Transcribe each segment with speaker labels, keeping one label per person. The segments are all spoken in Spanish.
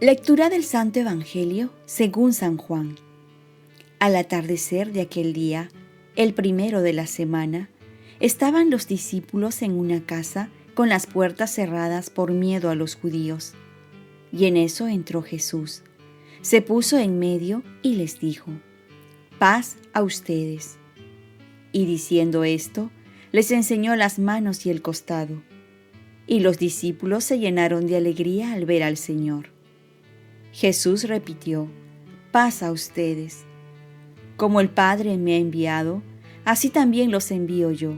Speaker 1: Lectura del Santo Evangelio según San Juan. Al atardecer de aquel día, el primero de la semana, estaban los discípulos en una casa con las puertas cerradas por miedo a los judíos. Y en eso entró Jesús. Se puso en medio y les dijo, paz a ustedes. Y diciendo esto, les enseñó las manos y el costado. Y los discípulos se llenaron de alegría al ver al Señor. Jesús repitió, paz a ustedes. Como el Padre me ha enviado, así también los envío yo.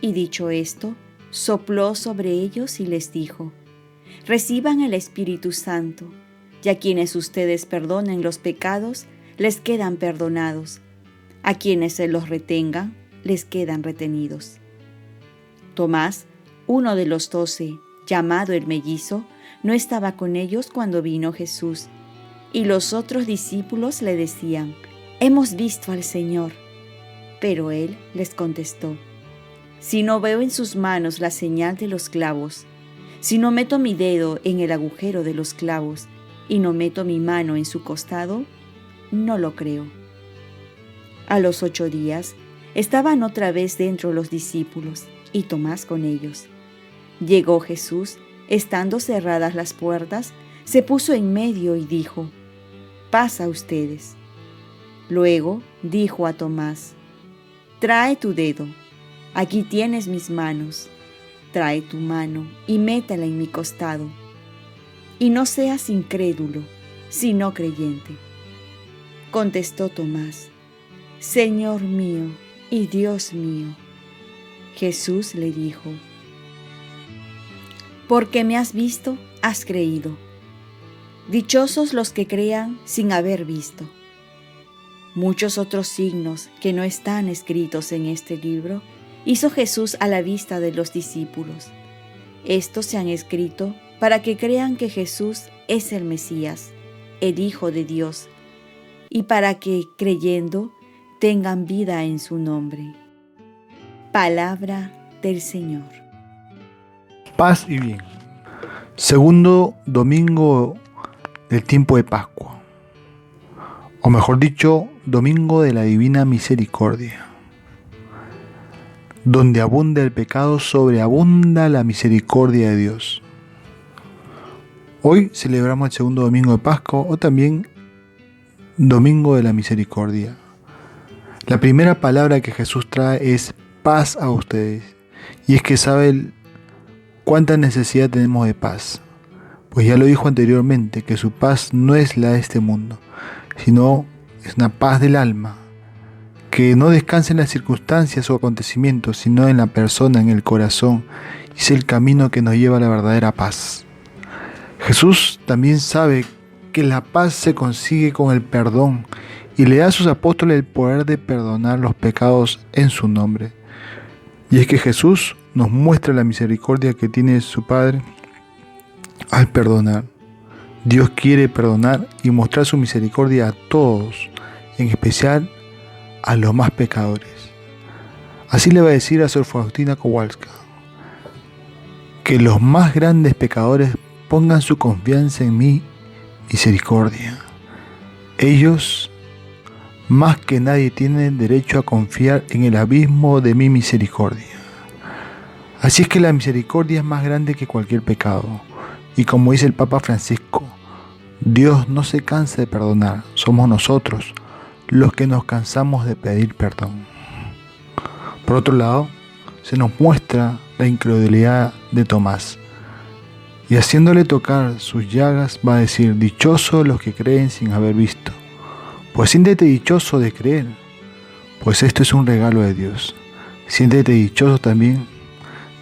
Speaker 1: Y dicho esto, sopló sobre ellos y les dijo, reciban el Espíritu Santo, y a quienes ustedes perdonen los pecados, les quedan perdonados, a quienes se los retengan, les quedan retenidos. Tomás, uno de los doce, llamado el mellizo, no estaba con ellos cuando vino Jesús, y los otros discípulos le decían, Hemos visto al Señor. Pero él les contestó, Si no veo en sus manos la señal de los clavos, si no meto mi dedo en el agujero de los clavos, y no meto mi mano en su costado, no lo creo. A los ocho días estaban otra vez dentro los discípulos y Tomás con ellos. Llegó Jesús Estando cerradas las puertas, se puso en medio y dijo, Pasa ustedes. Luego dijo a Tomás, Trae tu dedo, aquí tienes mis manos, trae tu mano y métela en mi costado. Y no seas incrédulo, sino creyente. Contestó Tomás, Señor mío y Dios mío. Jesús le dijo, porque me has visto, has creído. Dichosos los que crean sin haber visto. Muchos otros signos que no están escritos en este libro hizo Jesús a la vista de los discípulos. Estos se han escrito para que crean que Jesús es el Mesías, el Hijo de Dios, y para que, creyendo, tengan vida en su nombre. Palabra del Señor
Speaker 2: paz y bien. Segundo domingo del tiempo de Pascua, o mejor dicho, domingo de la Divina Misericordia. Donde abunda el pecado, sobreabunda la misericordia de Dios. Hoy celebramos el segundo domingo de Pascua o también Domingo de la Misericordia. La primera palabra que Jesús trae es paz a ustedes. Y es que sabe el ¿Cuánta necesidad tenemos de paz? Pues ya lo dijo anteriormente, que su paz no es la de este mundo, sino es una paz del alma, que no descansa en las circunstancias o acontecimientos, sino en la persona, en el corazón, y es el camino que nos lleva a la verdadera paz. Jesús también sabe que la paz se consigue con el perdón y le da a sus apóstoles el poder de perdonar los pecados en su nombre. Y es que Jesús nos muestra la misericordia que tiene su Padre al perdonar. Dios quiere perdonar y mostrar su misericordia a todos, en especial a los más pecadores. Así le va a decir a Sor Faustina Kowalska, que los más grandes pecadores pongan su confianza en mi misericordia. Ellos, más que nadie, tienen derecho a confiar en el abismo de mi misericordia. Así es que la misericordia es más grande que cualquier pecado. Y como dice el Papa Francisco, Dios no se cansa de perdonar, somos nosotros los que nos cansamos de pedir perdón. Por otro lado, se nos muestra la incredulidad de Tomás. Y haciéndole tocar sus llagas va a decir, dichoso los que creen sin haber visto. Pues siéntete dichoso de creer, pues esto es un regalo de Dios. Siéntete dichoso también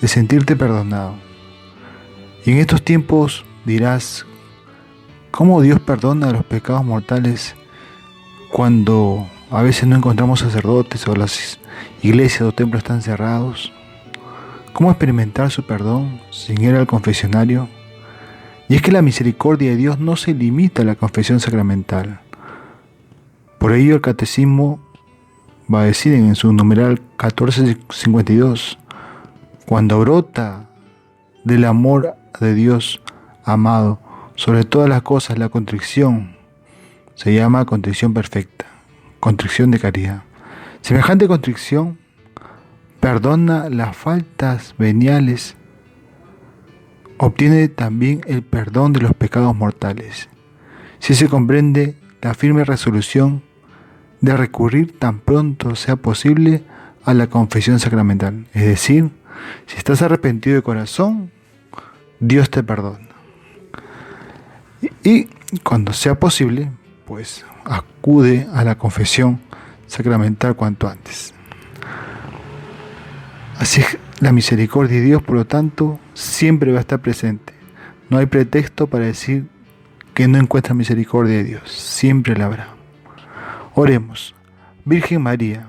Speaker 2: de sentirte perdonado. Y en estos tiempos dirás, ¿cómo Dios perdona los pecados mortales cuando a veces no encontramos sacerdotes o las iglesias o templos están cerrados? ¿Cómo experimentar su perdón sin ir al confesionario? Y es que la misericordia de Dios no se limita a la confesión sacramental. Por ello el catecismo va a decir en su numeral 1452, cuando brota del amor de Dios amado Sobre todas las cosas, la contrición se llama contrición perfecta, contrición de caridad. Semejante contrición perdona las faltas veniales, obtiene también el perdón de los pecados mortales. Si se comprende la firme resolución de recurrir tan pronto sea posible a la confesión sacramental, es decir, si estás arrepentido de corazón, Dios te perdona. Y cuando sea posible, pues acude a la confesión sacramental cuanto antes. Así es la misericordia de Dios, por lo tanto, siempre va a estar presente. No hay pretexto para decir que no encuentra misericordia de Dios. Siempre la habrá. Oremos. Virgen María,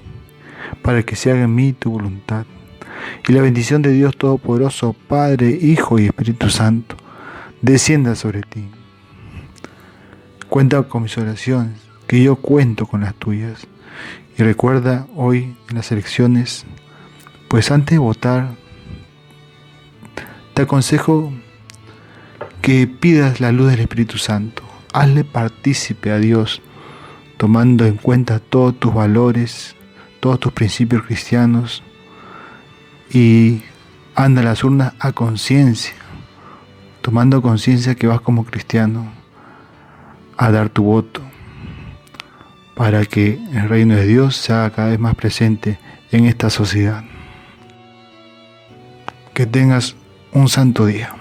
Speaker 2: para que se haga en mí tu voluntad. Y la bendición de Dios Todopoderoso, Padre, Hijo y Espíritu Santo, descienda sobre ti. Cuenta con mis oraciones, que yo cuento con las tuyas. Y recuerda hoy en las elecciones, pues antes de votar, te aconsejo que pidas la luz del Espíritu Santo. Hazle partícipe a Dios, tomando en cuenta todos tus valores, todos tus principios cristianos y anda a las urnas a conciencia, tomando conciencia que vas como cristiano a dar tu voto para que el reino de Dios sea cada vez más presente en esta sociedad. Que tengas un santo día.